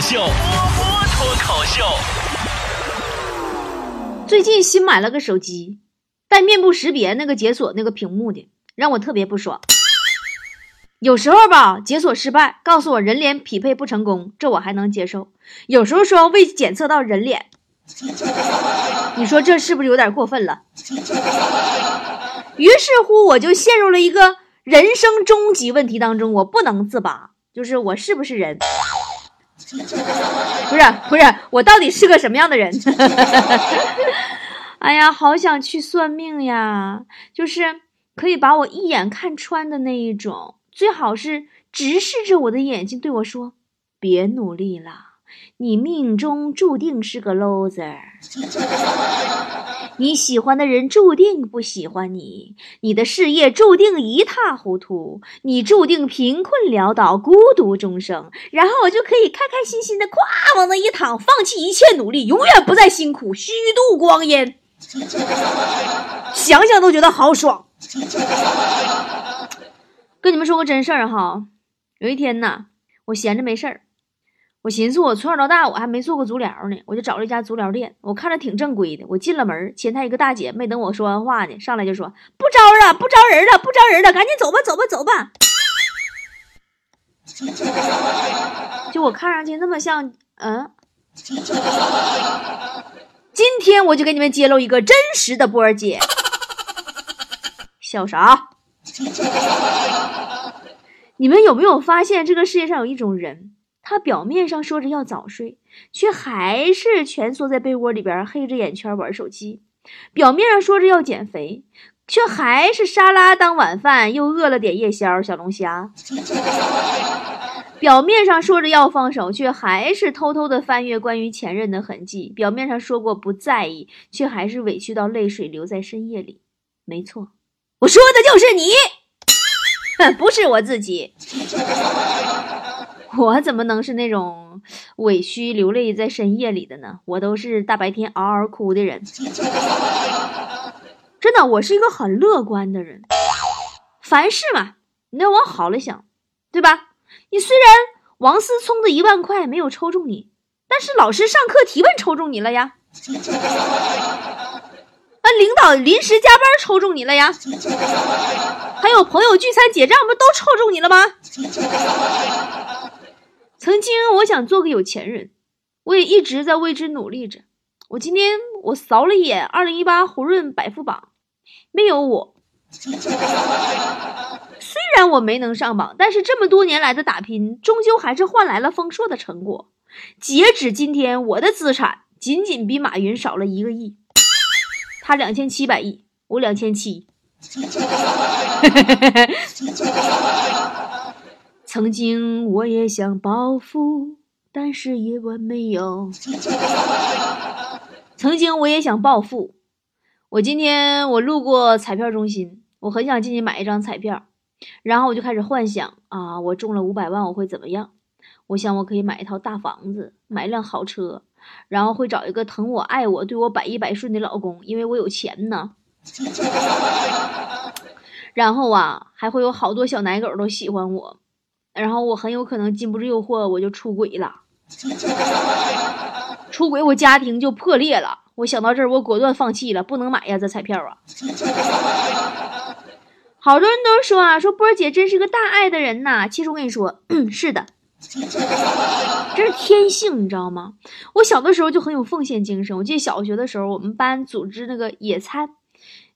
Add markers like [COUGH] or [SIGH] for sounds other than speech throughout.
波波脱口秀。最近新买了个手机，带面部识别那个解锁那个屏幕的，让我特别不爽。有时候吧，解锁失败，告诉我人脸匹配不成功，这我还能接受。有时候说未检测到人脸，你说这是不是有点过分了？于是乎，我就陷入了一个人生终极问题当中，我不能自拔，就是我是不是人？[LAUGHS] 不是不是，我到底是个什么样的人？[LAUGHS] 哎呀，好想去算命呀！就是可以把我一眼看穿的那一种，最好是直视着我的眼睛对我说：“别努力了，你命中注定是个 loser。[LAUGHS] 你喜欢的人注定不喜欢你，你的事业注定一塌糊涂，你注定贫困潦倒、孤独终生。然后我就可以开开心心的咵往那一躺，放弃一切努力，永远不再辛苦，虚度光阴。想想都觉得好爽。跟你们说个真事儿哈，有一天呐，我闲着没事儿。我寻思，我从小到大我还没做过足疗呢，我就找了一家足疗店，我看着挺正规的。我进了门，前台一个大姐没等我说完话呢，上来就说：“不招了，不招人了，不招人了，赶紧走吧，走吧，走吧。[LAUGHS] ”就我看上去那么像，嗯。今天我就给你们揭露一个真实的波儿姐，笑啥？[LAUGHS] 你们有没有发现这个世界上有一种人？他表面上说着要早睡，却还是蜷缩在被窝里边黑着眼圈玩手机；表面上说着要减肥，却还是沙拉当晚饭，又饿了点夜宵、小龙虾；表面上说着要放手，却还是偷偷的翻阅关于前任的痕迹；表面上说过不在意，却还是委屈到泪水流在深夜里。没错，我说的就是你，[LAUGHS] 不是我自己。我怎么能是那种委屈流泪在深夜里的呢？我都是大白天嗷嗷哭的人。真的，我是一个很乐观的人。凡事嘛，你要往好了想，对吧？你虽然王思聪的一万块没有抽中你，但是老师上课提问抽中你了呀。啊，领导临时加班抽中你了呀。还有朋友聚餐结账，不都抽中你了吗？曾经我想做个有钱人，我也一直在为之努力着。我今天我扫了一眼二零一八胡润百富榜，没有我。虽然我没能上榜，但是这么多年来的打拼，终究还是换来了丰硕的成果。截止今天，我的资产仅仅比马云少了一个亿，他两千七百亿，我两千七。[LAUGHS] 曾经我也想暴富，但是夜晚没有。[LAUGHS] 曾经我也想暴富，我今天我路过彩票中心，我很想进去买一张彩票，然后我就开始幻想啊，我中了五百万我会怎么样？我想我可以买一套大房子，买一辆好车，然后会找一个疼我、爱我、对我百依百顺的老公，因为我有钱呢。[LAUGHS] 然后啊，还会有好多小奶狗都喜欢我。然后我很有可能禁不住诱惑，我就出轨了。出轨，我家庭就破裂了。我想到这儿，我果断放弃了，不能买呀，这彩票啊。好多人都说啊，说波儿姐真是个大爱的人呐。其实我跟你说，[CLEARS THROAT] 是的，这是天性，你知道吗？我小的时候就很有奉献精神。我记得小学的时候，我们班组织那个野餐，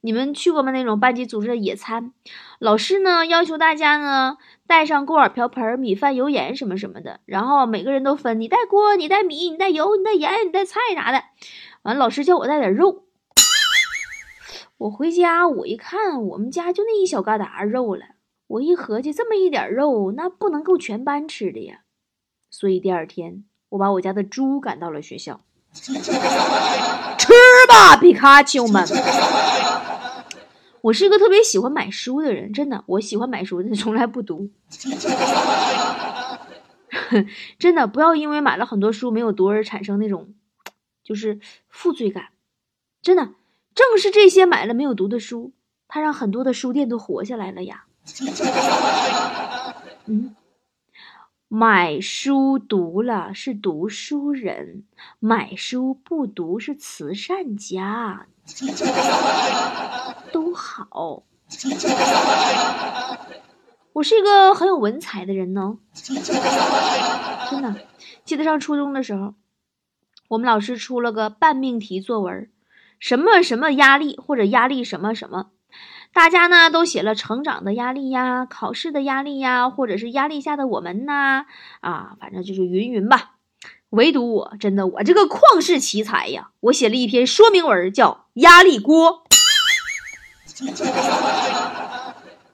你们去过吗？那种班级组织的野餐，老师呢要求大家呢。带上锅碗瓢盆、米饭、油盐什么什么的，然后每个人都分，你带锅，你带米，你带油，你带盐，你带菜啥的。完，老师叫我带点肉。我回家，我一看，我们家就那一小疙瘩肉了。我一合计，这么一点肉，那不能够全班吃的呀。所以第二天，我把我家的猪赶到了学校，[LAUGHS] 吃吧，皮卡丘们。我是一个特别喜欢买书的人，真的，我喜欢买书，但从来不读。[LAUGHS] 真的，不要因为买了很多书没有读而产生那种就是负罪感。真的，正是这些买了没有读的书，它让很多的书店都活下来了呀。嗯，买书读了是读书人，买书不读是慈善家，[LAUGHS] 都好。我是一个很有文采的人呢，真的。记得上初中的时候，我们老师出了个半命题作文，什么什么压力或者压力什么什么，大家呢都写了成长的压力呀、考试的压力呀，或者是压力下的我们呐，啊，反正就是云云吧。唯独我，真的我这个旷世奇才呀，我写了一篇说明文，叫压力锅。[LAUGHS]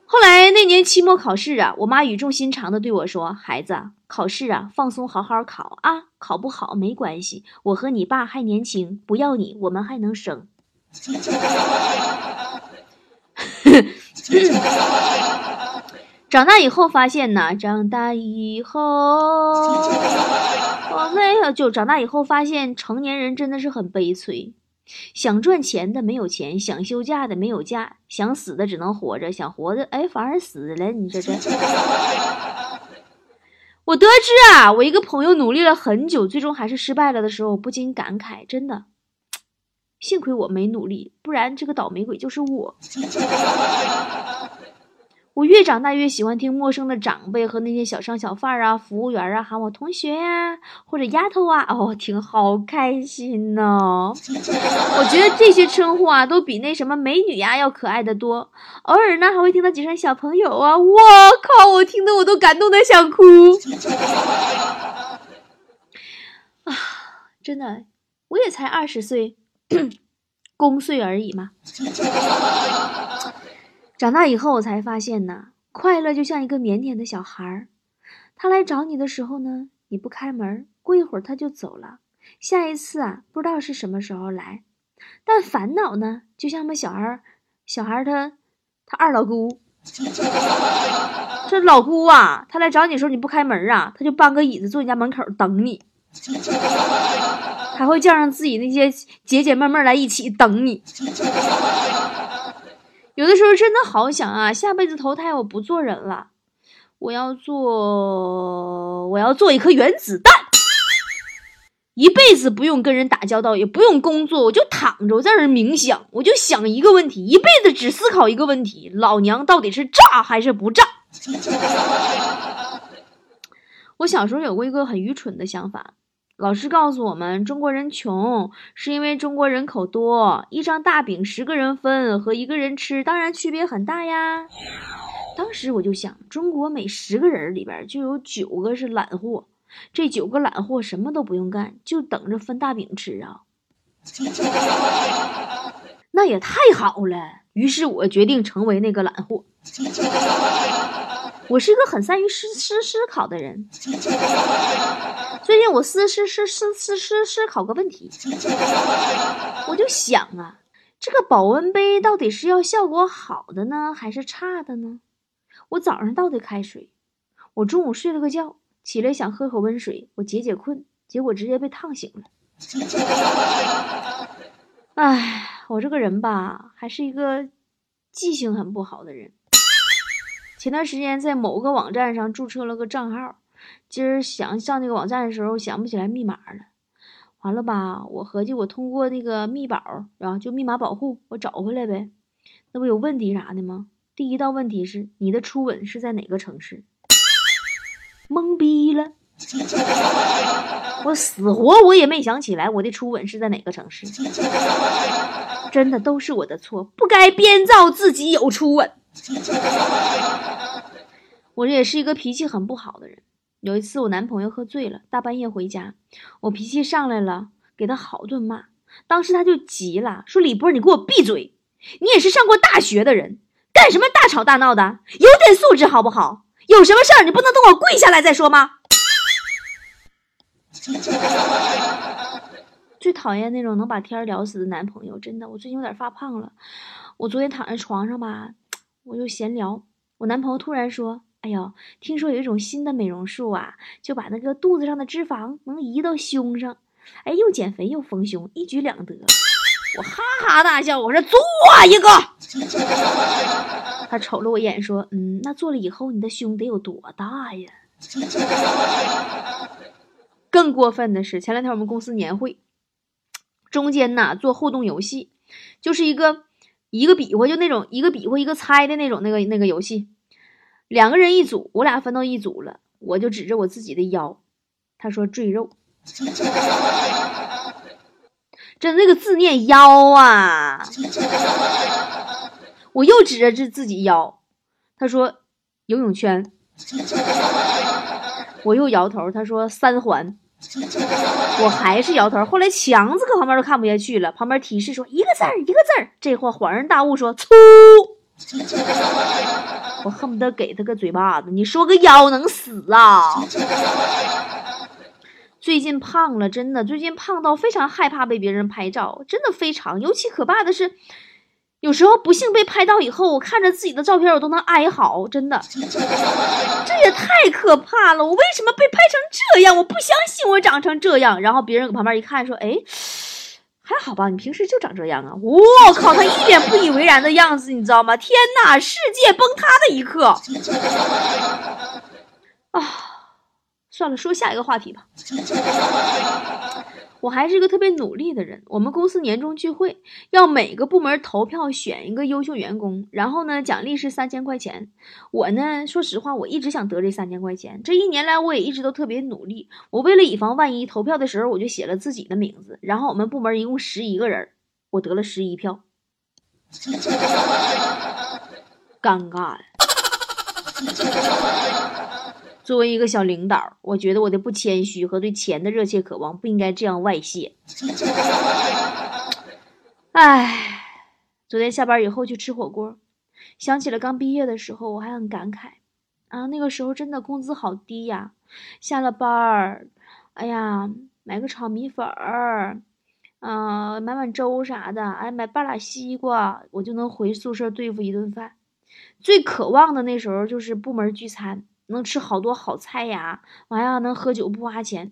后来那年期末考试啊，我妈语重心长的对我说：“孩子，考试啊，放松好好考啊，考不好没关系，我和你爸还年轻，不要你，我们还能生。[LAUGHS] ”长大以后发现呢，长大以后 [LAUGHS] 我没有，就长大以后发现成年人真的是很悲催。想赚钱的没有钱，想休假的没有假，想死的只能活着，想活的哎反而死了。你这 [LAUGHS] 这，我得知啊，我一个朋友努力了很久，最终还是失败了的时候，我不禁感慨：真的，[TSK] 幸亏我没努力，不然这个倒霉鬼就是我。[LAUGHS] 我越长大越喜欢听陌生的长辈和那些小商小贩啊、服务员啊喊我同学呀或者丫头啊，哦，听好开心呢。我觉得这些称呼啊都比那什么美女呀要可爱的多。偶尔呢还会听到几声小朋友啊，我靠，我听得我都感动的想哭。啊，真的，我也才二十岁，[COUGHS] 公岁而已嘛。长大以后，我才发现呢，快乐就像一个腼腆的小孩儿，他来找你的时候呢，你不开门，过一会儿他就走了，下一次啊，不知道是什么时候来。但烦恼呢，就像我们小孩，小孩他，他二老姑，这老姑啊，他来找你的时候你不开门啊，他就搬个椅子坐你家门口等你，还会叫上自己那些姐姐妹妹来一起等你。有的时候真的好想啊，下辈子投胎我不做人了，我要做我要做一颗原子弹，一辈子不用跟人打交道，也不用工作，我就躺着，我在这冥想，我就想一个问题，一辈子只思考一个问题：老娘到底是炸还是不炸？[LAUGHS] 我小时候有过一个很愚蠢的想法。老师告诉我们，中国人穷是因为中国人口多，一张大饼十个人分和一个人吃当然区别很大呀。当时我就想，中国每十个人里边就有九个是懒货，这九个懒货什么都不用干，就等着分大饼吃啊。[LAUGHS] 那也太好了，于是我决定成为那个懒货。我是一个很善于思思思考的人。最近我思思思思思思思考个问题，我就想啊，这个保温杯到底是要效果好的呢，还是差的呢？我早上倒的开水，我中午睡了个觉，起来想喝口温水，我解解困，结果直接被烫醒了。哎，我这个人吧，还是一个记性很不好的人。前段时间在某个网站上注册了个账号，今儿想上那个网站的时候想不起来密码了，完了吧？我合计我通过那个密保，然后就密码保护，我找回来呗。那不有问题啥的吗？第一道问题是你的初吻是在哪个城市？懵逼了，我死活我也没想起来我的初吻是在哪个城市。真的都是我的错，不该编造自己有初吻。[LAUGHS] 我这也是一个脾气很不好的人。有一次我男朋友喝醉了，大半夜回家，我脾气上来了，给他好顿骂。当时他就急了，说：“李波，你给我闭嘴！你也是上过大学的人，干什么大吵大闹的？有点素质好不好？有什么事儿你不能等我跪下来再说吗？” [LAUGHS] 最讨厌那种能把天聊死的男朋友，真的，我最近有点发胖了。我昨天躺在床上吧。我就闲聊，我男朋友突然说：“哎呦，听说有一种新的美容术啊，就把那个肚子上的脂肪能移到胸上，哎，又减肥又丰胸，一举两得。”我哈哈大笑，我说：“做一个。[LAUGHS] ”他瞅了我一眼说：“嗯，那做了以后你的胸得有多大呀？” [LAUGHS] 更过分的是，前两天我们公司年会，中间呐做互动游戏，就是一个一个比划，就那种一个比划一个猜的那种那个那个游戏，两个人一组，我俩分到一组了，我就指着我自己的腰，他说赘肉，真那个字念腰啊，我又指着这自己腰，他说游泳圈。[LAUGHS] 我又摇头，他说三环，[LAUGHS] 我还是摇头。后来强子搁旁边都看不下去了，旁边提示说一个字儿一个字儿。这货恍然大悟说粗，[LAUGHS] 我恨不得给他个嘴巴子。你说个腰能死啊？[LAUGHS] 最近胖了，真的，最近胖到非常害怕被别人拍照，真的非常。尤其可怕的是。有时候不幸被拍到以后，我看着自己的照片，我都能哀嚎，真的，[LAUGHS] 这也太可怕了！我为什么被拍成这样？我不相信我长成这样。然后别人搁旁边一看，说：“哎，还好吧，你平时就长这样啊！”我靠，他一脸不以为然的样子，你知道吗？天哪，世界崩塌的一刻！啊，算了，说下一个话题吧。我还是个特别努力的人。我们公司年终聚会要每个部门投票选一个优秀员工，然后呢，奖励是三千块钱。我呢，说实话，我一直想得这三千块钱。这一年来，我也一直都特别努力。我为了以防万一，投票的时候我就写了自己的名字。然后我们部门一共十一个人，我得了十一票，[LAUGHS] 尴尬了。作为一个小领导，我觉得我的不谦虚和对钱的热切渴望不应该这样外泄。唉，昨天下班以后去吃火锅，想起了刚毕业的时候，我还很感慨啊，那个时候真的工资好低呀。下了班儿，哎呀，买个炒米粉儿，嗯，买碗粥啥的，哎，买半拉西瓜，我就能回宿舍对付一顿饭。最渴望的那时候就是部门聚餐。能吃好多好菜呀，完还能喝酒不花钱。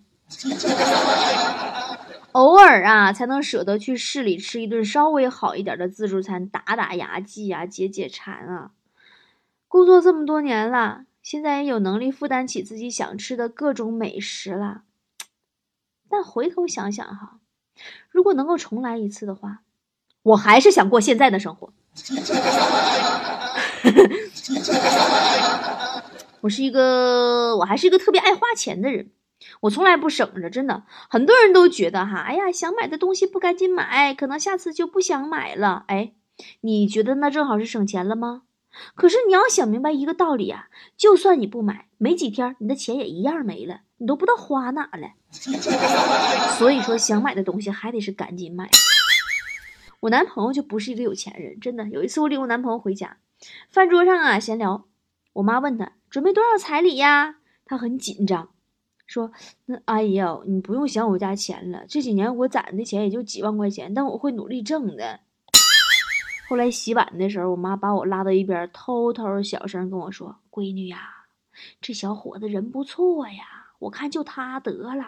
偶尔啊，才能舍得去市里吃一顿稍微好一点的自助餐，打打牙祭啊，解解馋啊。工作这么多年了，现在也有能力负担起自己想吃的各种美食了。但回头想想哈，如果能够重来一次的话，我还是想过现在的生活。[LAUGHS] 我是一个，我还是一个特别爱花钱的人，我从来不省着，真的。很多人都觉得哈，哎呀，想买的东西不赶紧买，可能下次就不想买了。哎，你觉得那正好是省钱了吗？可是你要想明白一个道理啊，就算你不买，没几天你的钱也一样没了，你都不知道花哪了。[LAUGHS] 所以说，想买的东西还得是赶紧买。我男朋友就不是一个有钱人，真的。有一次我领我男朋友回家，饭桌上啊闲聊，我妈问他。准备多少彩礼呀？他很紧张，说：“那阿姨呀，你不用想我家钱了，这几年我攒的钱也就几万块钱，但我会努力挣的。”后来洗碗的时候，我妈把我拉到一边，偷偷小声跟我说：“闺女呀，这小伙子人不错呀，我看就他得了，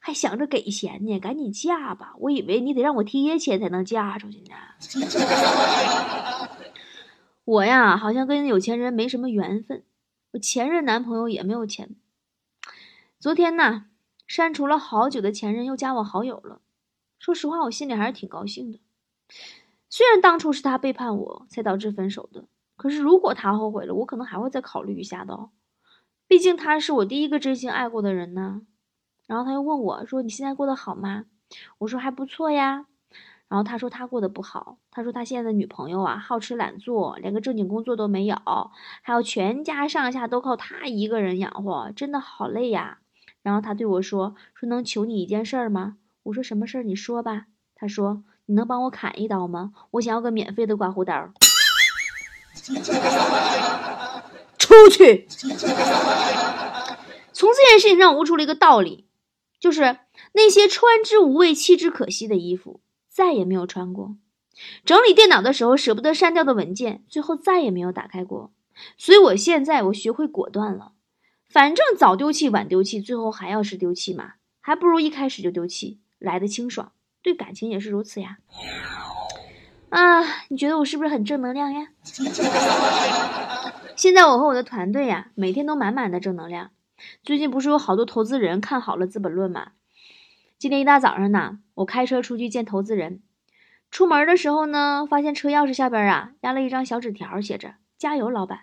还想着给钱呢，赶紧嫁吧。我以为你得让我贴钱才能嫁出去呢。[LAUGHS] 我呀，好像跟有钱人没什么缘分。”我前任男朋友也没有钱。昨天呢，删除了好久的前任又加我好友了。说实话，我心里还是挺高兴的。虽然当初是他背叛我才导致分手的，可是如果他后悔了，我可能还会再考虑一下的。毕竟他是我第一个真心爱过的人呢。然后他又问我说：“你现在过得好吗？”我说：“还不错呀。”然后他说他过得不好，他说他现在的女朋友啊好吃懒做，连个正经工作都没有，还有全家上下都靠他一个人养活，真的好累呀。然后他对我说说能求你一件事儿吗？我说什么事儿？你说吧。他说你能帮我砍一刀吗？我想要个免费的刮胡刀。出去。从这件事情上悟出了一个道理，就是那些穿之无味、弃之可惜的衣服。再也没有穿过，整理电脑的时候舍不得删掉的文件，最后再也没有打开过。所以我现在我学会果断了，反正早丢弃晚丢弃，最后还要是丢弃嘛，还不如一开始就丢弃来的清爽。对感情也是如此呀。啊，你觉得我是不是很正能量呀？[LAUGHS] 现在我和我的团队呀，每天都满满的正能量。最近不是有好多投资人看好了《资本论》吗？今天一大早上呢，我开车出去见投资人，出门的时候呢，发现车钥匙下边啊压了一张小纸条，写着“加油，老板”。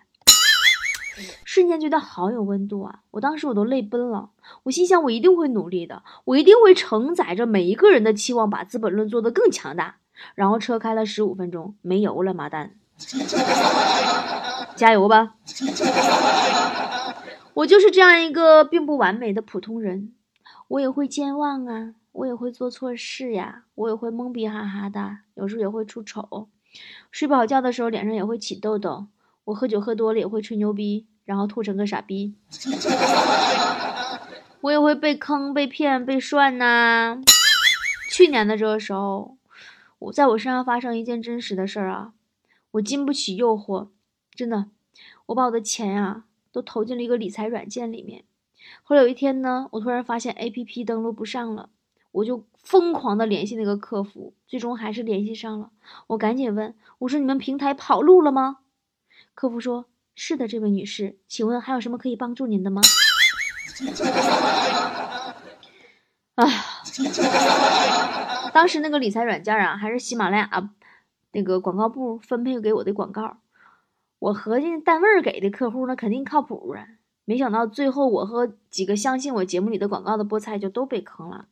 瞬间觉得好有温度啊！我当时我都泪奔了。我心想，我一定会努力的，我一定会承载着每一个人的期望，把《资本论》做得更强大。然后车开了十五分钟，没油了，妈蛋！加油吧！我就是这样一个并不完美的普通人，我也会健忘啊，我也会做错事呀，我也会懵逼哈哈的，有时候也会出丑，睡不好觉的时候脸上也会起痘痘。我喝酒喝多了也会吹牛逼，然后吐成个傻逼。[LAUGHS] 我也会被坑、被骗、被涮呐。去年的这个时候，我在我身上发生一件真实的事儿啊，我经不起诱惑，真的，我把我的钱啊都投进了一个理财软件里面。后来有一天呢，我突然发现 APP 登录不上了，我就疯狂的联系那个客服，最终还是联系上了。我赶紧问，我说你们平台跑路了吗？客服说：“是的，这位女士，请问还有什么可以帮助您的吗？” [LAUGHS] 啊，当时那个理财软件啊，还是喜马拉雅那个广告部分配给我的广告。我合计单位给的客户那肯定靠谱啊，没想到最后我和几个相信我节目里的广告的菠菜就都被坑了。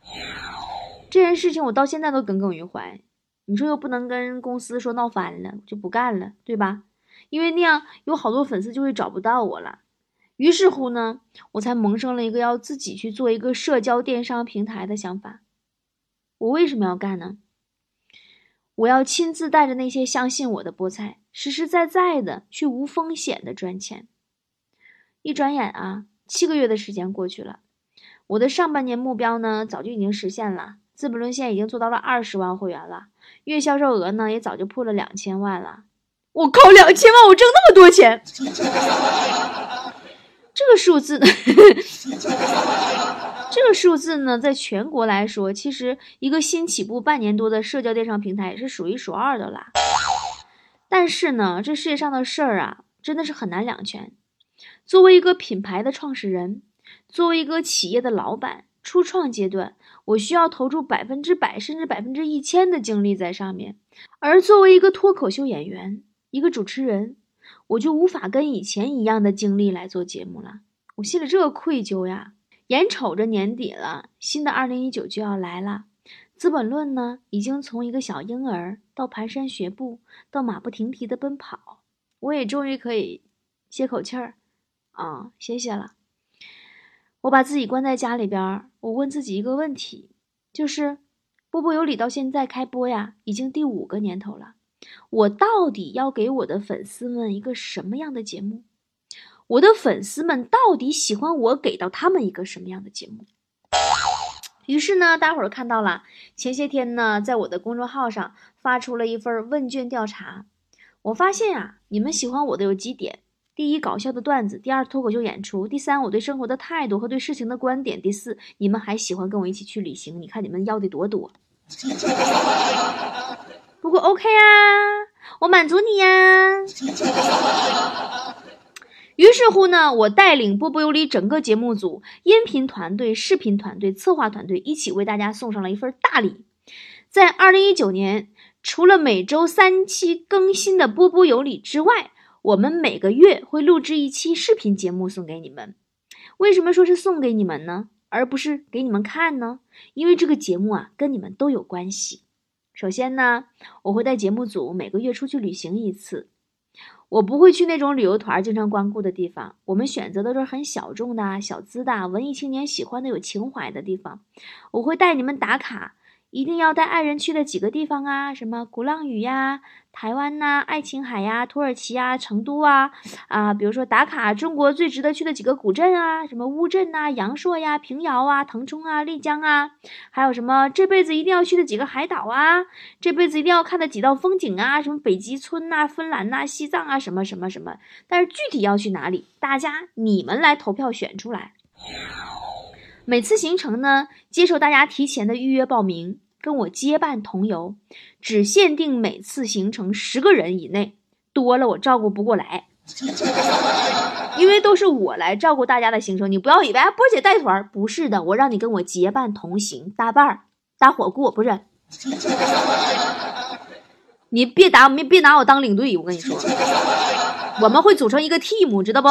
这件事情我到现在都耿耿于怀。你说又不能跟公司说闹翻了就不干了，对吧？因为那样有好多粉丝就会找不到我了，于是乎呢，我才萌生了一个要自己去做一个社交电商平台的想法。我为什么要干呢？我要亲自带着那些相信我的菠菜，实实在在的去无风险的赚钱。一转眼啊，七个月的时间过去了，我的上半年目标呢，早就已经实现了。资本论现在已经做到了二十万会员了，月销售额呢，也早就破了两千万了。我靠，两千万，我挣那么多钱，这个数字，[LAUGHS] 这个数字呢，在全国来说，其实一个新起步半年多的社交电商平台是数一数二的啦。但是呢，这世界上的事儿啊，真的是很难两全。作为一个品牌的创始人，作为一个企业的老板，初创阶段，我需要投入百分之百甚至百分之一千的精力在上面。而作为一个脱口秀演员，一个主持人，我就无法跟以前一样的精力来做节目了。我心里这个愧疚呀！眼瞅着年底了，新的二零一九就要来了。资本论呢，已经从一个小婴儿到蹒跚学步，到马不停蹄的奔跑，我也终于可以歇口气儿啊，谢谢了。我把自己关在家里边，我问自己一个问题，就是波波有理到现在开播呀，已经第五个年头了。我到底要给我的粉丝们一个什么样的节目？我的粉丝们到底喜欢我给到他们一个什么样的节目？于是呢，大伙儿看到了，前些天呢，在我的公众号上发出了一份问卷调查。我发现啊，你们喜欢我的有几点：第一，搞笑的段子；第二，脱口秀演出；第三，我对生活的态度和对事情的观点；第四，你们还喜欢跟我一起去旅行。你看你们要的多多。不过 OK 啊，我满足你呀。于是乎呢，我带领波波有理整个节目组、音频团队、视频团队、策划团队一起为大家送上了一份大礼。在二零一九年，除了每周三期更新的波波有理之外，我们每个月会录制一期视频节目送给你们。为什么说是送给你们呢，而不是给你们看呢？因为这个节目啊，跟你们都有关系。首先呢，我会带节目组每个月出去旅行一次。我不会去那种旅游团经常光顾的地方，我们选择的都是很小众的小资的文艺青年喜欢的有情怀的地方。我会带你们打卡。一定要带爱人去的几个地方啊，什么鼓浪屿呀、台湾呐、爱琴海呀、土耳其呀、成都啊，啊，比如说打卡中国最值得去的几个古镇啊，什么乌镇呐、阳朔呀、平遥啊、腾冲啊、丽江啊，还有什么这辈子一定要去的几个海岛啊，这辈子一定要看的几道风景啊，什么北极村呐、芬兰呐、西藏啊，什么什么什么。但是具体要去哪里，大家你们来投票选出来。每次行程呢，接受大家提前的预约报名。跟我结伴同游，只限定每次行程十个人以内，多了我照顾不过来。[LAUGHS] 因为都是我来照顾大家的行程，你不要以为波姐带团，不是的，我让你跟我结伴同行，搭伴儿，搭伙过，不是。你别打，别别拿我当领队，我跟你说，我们会组成一个 team，知道不？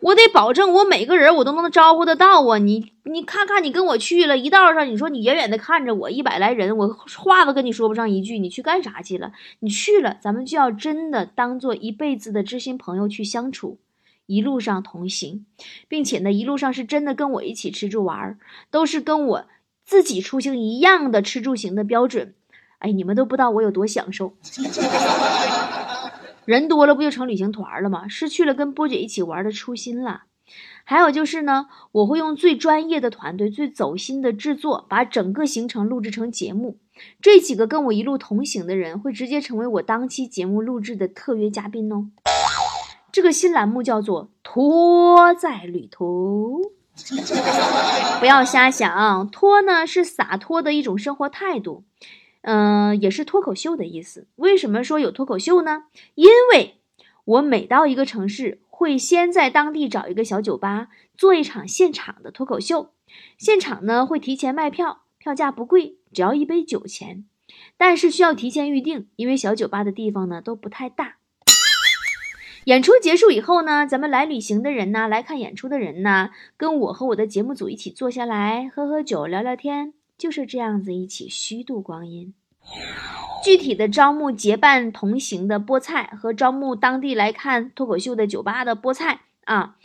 我得保证我每个人我都能招呼得到啊！你你看看，你跟我去了一道上，你说你远远的看着我一百来人，我话都跟你说不上一句，你去干啥去了？你去了，咱们就要真的当做一辈子的知心朋友去相处，一路上同行，并且呢，一路上是真的跟我一起吃住玩，都是跟我自己出行一样的吃住行的标准。哎，你们都不知道我有多享受。人多了不就成旅行团了吗？失去了跟波姐一起玩的初心了。还有就是呢，我会用最专业的团队、最走心的制作，把整个行程录制成节目。这几个跟我一路同行的人，会直接成为我当期节目录制的特约嘉宾哦。这个新栏目叫做“拖在旅途”，[LAUGHS] 不要瞎想，拖呢是洒脱的一种生活态度。嗯，也是脱口秀的意思。为什么说有脱口秀呢？因为我每到一个城市，会先在当地找一个小酒吧做一场现场的脱口秀。现场呢会提前卖票，票价不贵，只要一杯酒钱。但是需要提前预定，因为小酒吧的地方呢都不太大。演出结束以后呢，咱们来旅行的人呢，来看演出的人呢，跟我和我的节目组一起坐下来喝喝酒，聊聊天。就是这样子一起虚度光阴。具体的招募结伴同行的菠菜和招募当地来看脱口秀的酒吧的菠菜啊，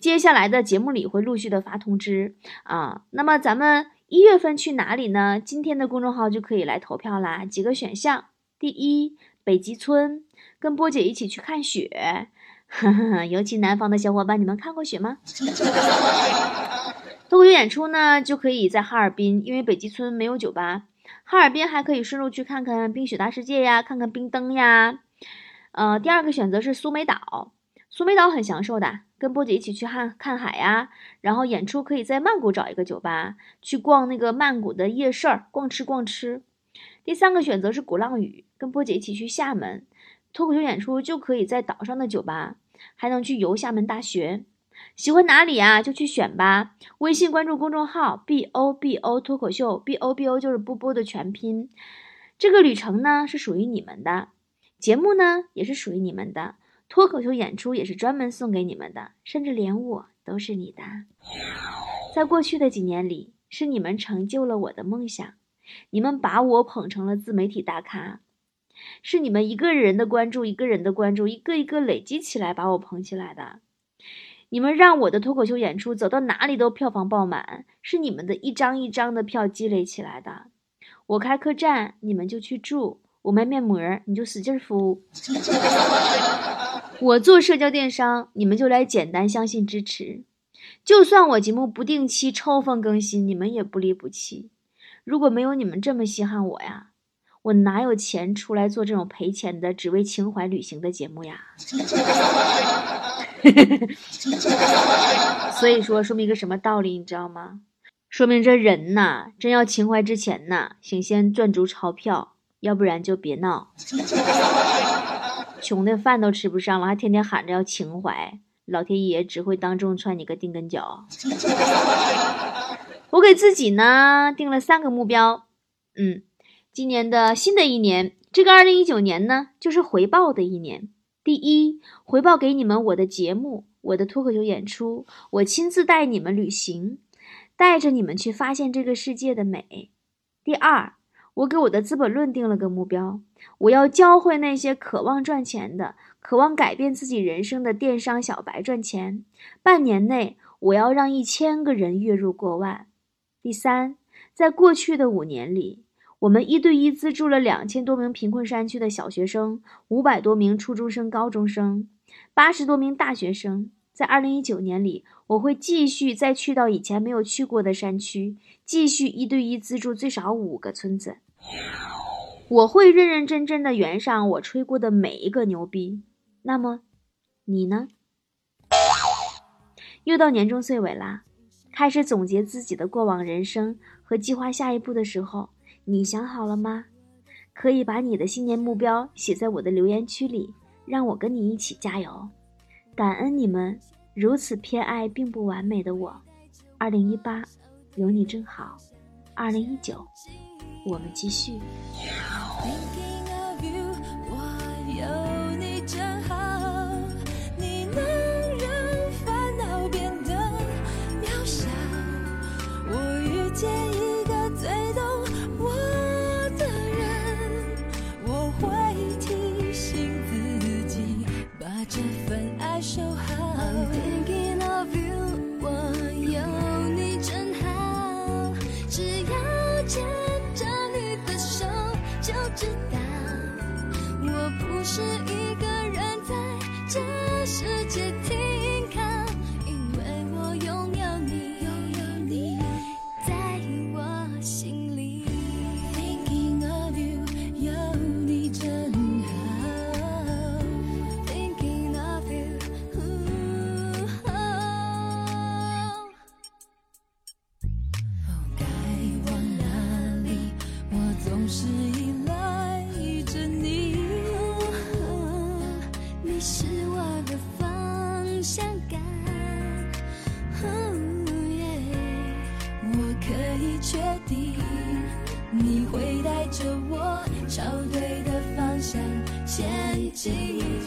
接下来的节目里会陆续的发通知啊。那么咱们一月份去哪里呢？今天的公众号就可以来投票啦。几个选项：第一，北极村，跟波姐一起去看雪。[LAUGHS] 尤其南方的小伙伴，你们看过雪吗？[LAUGHS] 脱口秀演出呢，就可以在哈尔滨，因为北极村没有酒吧。哈尔滨还可以顺路去看看冰雪大世界呀，看看冰灯呀。呃，第二个选择是苏梅岛，苏梅岛很享受的，跟波姐一起去看看海呀。然后演出可以在曼谷找一个酒吧，去逛那个曼谷的夜市儿，逛吃逛吃。第三个选择是鼓浪屿，跟波姐一起去厦门，脱口秀演出就可以在岛上的酒吧，还能去游厦门大学。喜欢哪里啊？就去选吧。微信关注公众号 “b o b o” 脱口秀，“b o b o” 就是波波的全拼。这个旅程呢是属于你们的，节目呢也是属于你们的，脱口秀演出也是专门送给你们的，甚至连我都是你的。在过去的几年里，是你们成就了我的梦想，你们把我捧成了自媒体大咖，是你们一个人的关注，一个人的关注，一个一个累积起来把我捧起来的。你们让我的脱口秀演出走到哪里都票房爆满，是你们的一张一张的票积累起来的。我开客栈，你们就去住；我卖面膜，你就使劲敷；[LAUGHS] 我做社交电商，你们就来简单相信支持。就算我节目不定期抽风更新，你们也不离不弃。如果没有你们这么稀罕我呀，我哪有钱出来做这种赔钱的、只为情怀旅行的节目呀？[LAUGHS] 所以说，说明一个什么道理，你知道吗？说明这人呐，真要情怀之前呐，请先赚足钞票，要不然就别闹。穷的饭都吃不上了，还天天喊着要情怀，老天爷只会当众踹你个腚根脚。我给自己呢定了三个目标，嗯，今年的新的一年，这个二零一九年呢，就是回报的一年。第一，回报给你们我的节目，我的脱口秀演出，我亲自带你们旅行，带着你们去发现这个世界的美。第二，我给我的《资本论》定了个目标，我要教会那些渴望赚钱的、渴望改变自己人生的电商小白赚钱。半年内，我要让一千个人月入过万。第三，在过去的五年里。我们一对一资助了两千多名贫困山区的小学生，五百多名初中生、高中生，八十多名大学生。在二零一九年里，我会继续再去到以前没有去过的山区，继续一对一资助最少五个村子。我会认认真真的圆上我吹过的每一个牛逼。那么，你呢？又到年终岁尾啦，开始总结自己的过往人生和计划下一步的时候。你想好了吗？可以把你的新年目标写在我的留言区里让我跟你一起加油。感恩你们如此偏爱并不完美的我。二零一八有你真好。二零一九我们继续。你是我的方向感。哦耶我可以确定你会带着我朝对的方向前进。